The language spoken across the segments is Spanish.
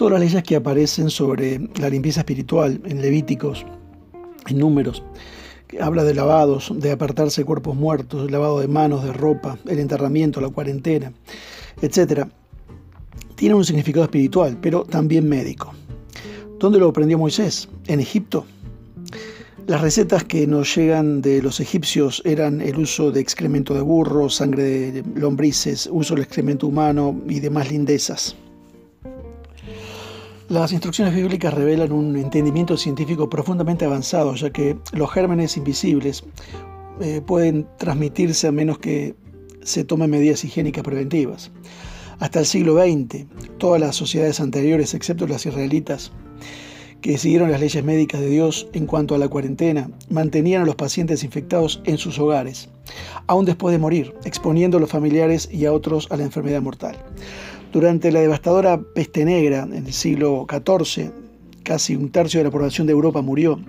Todas las leyes que aparecen sobre la limpieza espiritual en Levíticos, en números, que habla de lavados, de apartarse cuerpos muertos, lavado de manos, de ropa, el enterramiento, la cuarentena, etc., tienen un significado espiritual, pero también médico. ¿Dónde lo aprendió Moisés? ¿En Egipto? Las recetas que nos llegan de los egipcios eran el uso de excremento de burro, sangre de lombrices, uso del excremento humano y demás lindezas. Las instrucciones bíblicas revelan un entendimiento científico profundamente avanzado, ya que los gérmenes invisibles eh, pueden transmitirse a menos que se tomen medidas higiénicas preventivas. Hasta el siglo XX, todas las sociedades anteriores, excepto las israelitas, que siguieron las leyes médicas de Dios en cuanto a la cuarentena, mantenían a los pacientes infectados en sus hogares, aún después de morir, exponiendo a los familiares y a otros a la enfermedad mortal. Durante la devastadora peste negra en el siglo XIV, casi un tercio de la población de Europa murió.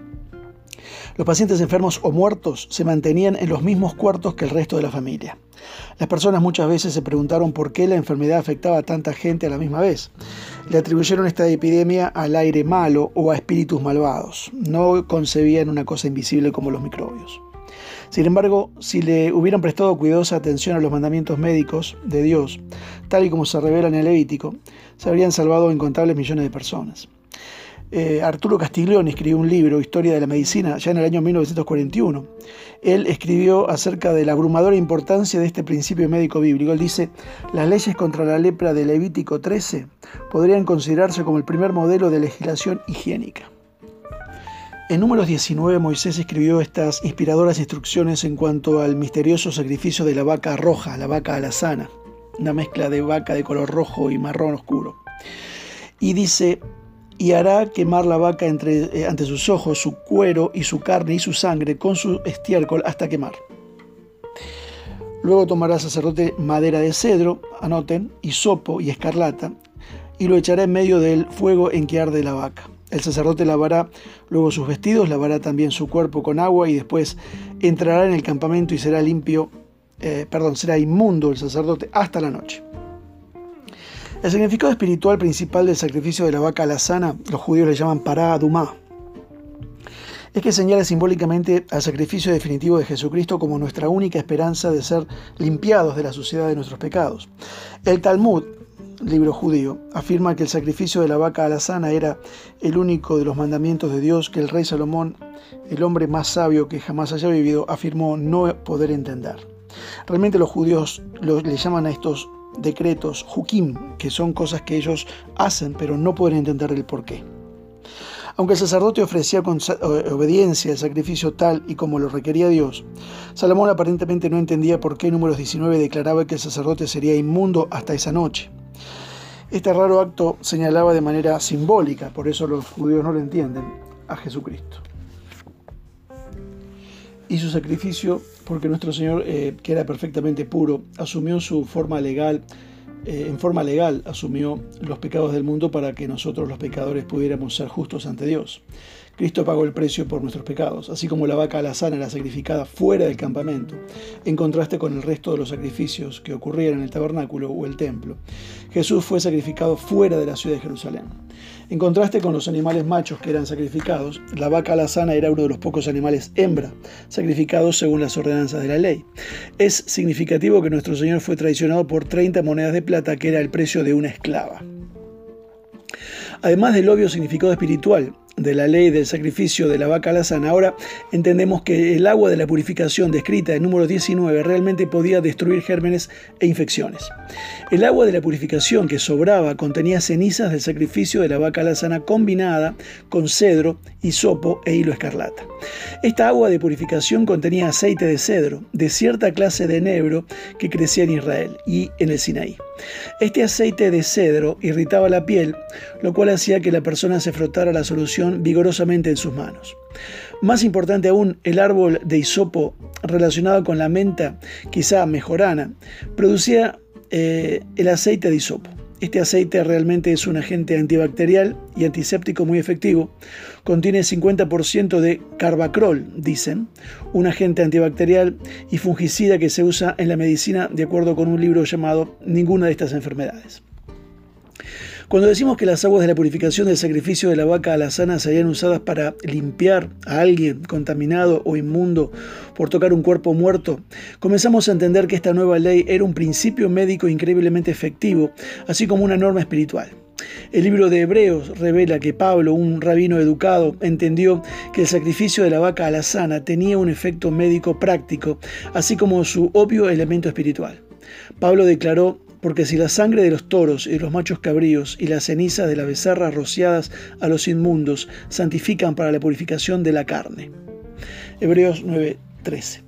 Los pacientes enfermos o muertos se mantenían en los mismos cuartos que el resto de la familia. Las personas muchas veces se preguntaron por qué la enfermedad afectaba a tanta gente a la misma vez. Le atribuyeron esta epidemia al aire malo o a espíritus malvados. No concebían una cosa invisible como los microbios. Sin embargo, si le hubieran prestado cuidadosa atención a los mandamientos médicos de Dios, tal y como se revelan en el Levítico, se habrían salvado incontables millones de personas. Eh, Arturo Castiglione escribió un libro, Historia de la Medicina, ya en el año 1941. Él escribió acerca de la abrumadora importancia de este principio médico bíblico. Él dice, las leyes contra la lepra de Levítico 13 podrían considerarse como el primer modelo de legislación higiénica. En números 19 Moisés escribió estas inspiradoras instrucciones en cuanto al misterioso sacrificio de la vaca roja, la vaca alazana, una mezcla de vaca de color rojo y marrón oscuro. Y dice, y hará quemar la vaca entre, eh, ante sus ojos su cuero y su carne y su sangre con su estiércol hasta quemar. Luego tomará sacerdote madera de cedro, anoten, sopo y escarlata, y lo echará en medio del fuego en que arde la vaca. El sacerdote lavará luego sus vestidos, lavará también su cuerpo con agua y después entrará en el campamento y será limpio, eh, perdón, será inmundo el sacerdote hasta la noche. El significado espiritual principal del sacrificio de la vaca alazana, los judíos le llaman pará Dumá, es que señala simbólicamente al sacrificio definitivo de Jesucristo como nuestra única esperanza de ser limpiados de la suciedad de nuestros pecados. El Talmud, libro judío, afirma que el sacrificio de la vaca alazana era el único de los mandamientos de Dios que el rey Salomón, el hombre más sabio que jamás haya vivido, afirmó no poder entender. Realmente los judíos le llaman a estos decretos, hukim, que son cosas que ellos hacen, pero no pueden entender el porqué. Aunque el sacerdote ofrecía con obediencia el sacrificio tal y como lo requería Dios, Salomón aparentemente no entendía por qué números 19 declaraba que el sacerdote sería inmundo hasta esa noche. Este raro acto señalaba de manera simbólica, por eso los judíos no lo entienden, a Jesucristo. Y su sacrificio porque nuestro Señor, eh, que era perfectamente puro, asumió su forma legal, eh, en forma legal asumió los pecados del mundo para que nosotros los pecadores pudiéramos ser justos ante Dios. Cristo pagó el precio por nuestros pecados, así como la vaca alazana era sacrificada fuera del campamento, en contraste con el resto de los sacrificios que ocurrían en el tabernáculo o el templo. Jesús fue sacrificado fuera de la ciudad de Jerusalén. En contraste con los animales machos que eran sacrificados, la vaca alazana era uno de los pocos animales hembra sacrificados según las ordenanzas de la ley. Es significativo que nuestro Señor fue traicionado por 30 monedas de plata, que era el precio de una esclava. Además del obvio significado espiritual de la ley del sacrificio de la vaca alazana, ahora entendemos que el agua de la purificación descrita en número 19 realmente podía destruir gérmenes e infecciones. El agua de la purificación que sobraba contenía cenizas del sacrificio de la vaca alazana combinada con cedro, hisopo e hilo escarlata. Esta agua de purificación contenía aceite de cedro, de cierta clase de enebro que crecía en Israel y en el Sinaí. Este aceite de cedro irritaba la piel, lo cual hacía que la persona se frotara la solución vigorosamente en sus manos. Más importante aún, el árbol de hisopo relacionado con la menta, quizá mejorana, producía eh, el aceite de hisopo. Este aceite realmente es un agente antibacterial y antiséptico muy efectivo. Contiene 50% de carbacrol, dicen, un agente antibacterial y fungicida que se usa en la medicina de acuerdo con un libro llamado Ninguna de estas enfermedades. Cuando decimos que las aguas de la purificación del sacrificio de la vaca alazana serían usadas para limpiar a alguien contaminado o inmundo por tocar un cuerpo muerto, comenzamos a entender que esta nueva ley era un principio médico increíblemente efectivo, así como una norma espiritual. El libro de Hebreos revela que Pablo, un rabino educado, entendió que el sacrificio de la vaca alazana tenía un efecto médico práctico, así como su obvio elemento espiritual. Pablo declaró porque si la sangre de los toros y de los machos cabríos y la ceniza de la becerra rociadas a los inmundos santifican para la purificación de la carne. Hebreos 9:13.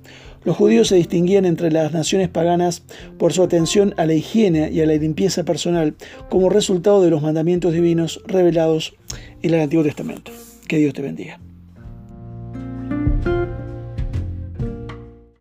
Los judíos se distinguían entre las naciones paganas por su atención a la higiene y a la limpieza personal como resultado de los mandamientos divinos revelados en el Antiguo Testamento. Que Dios te bendiga.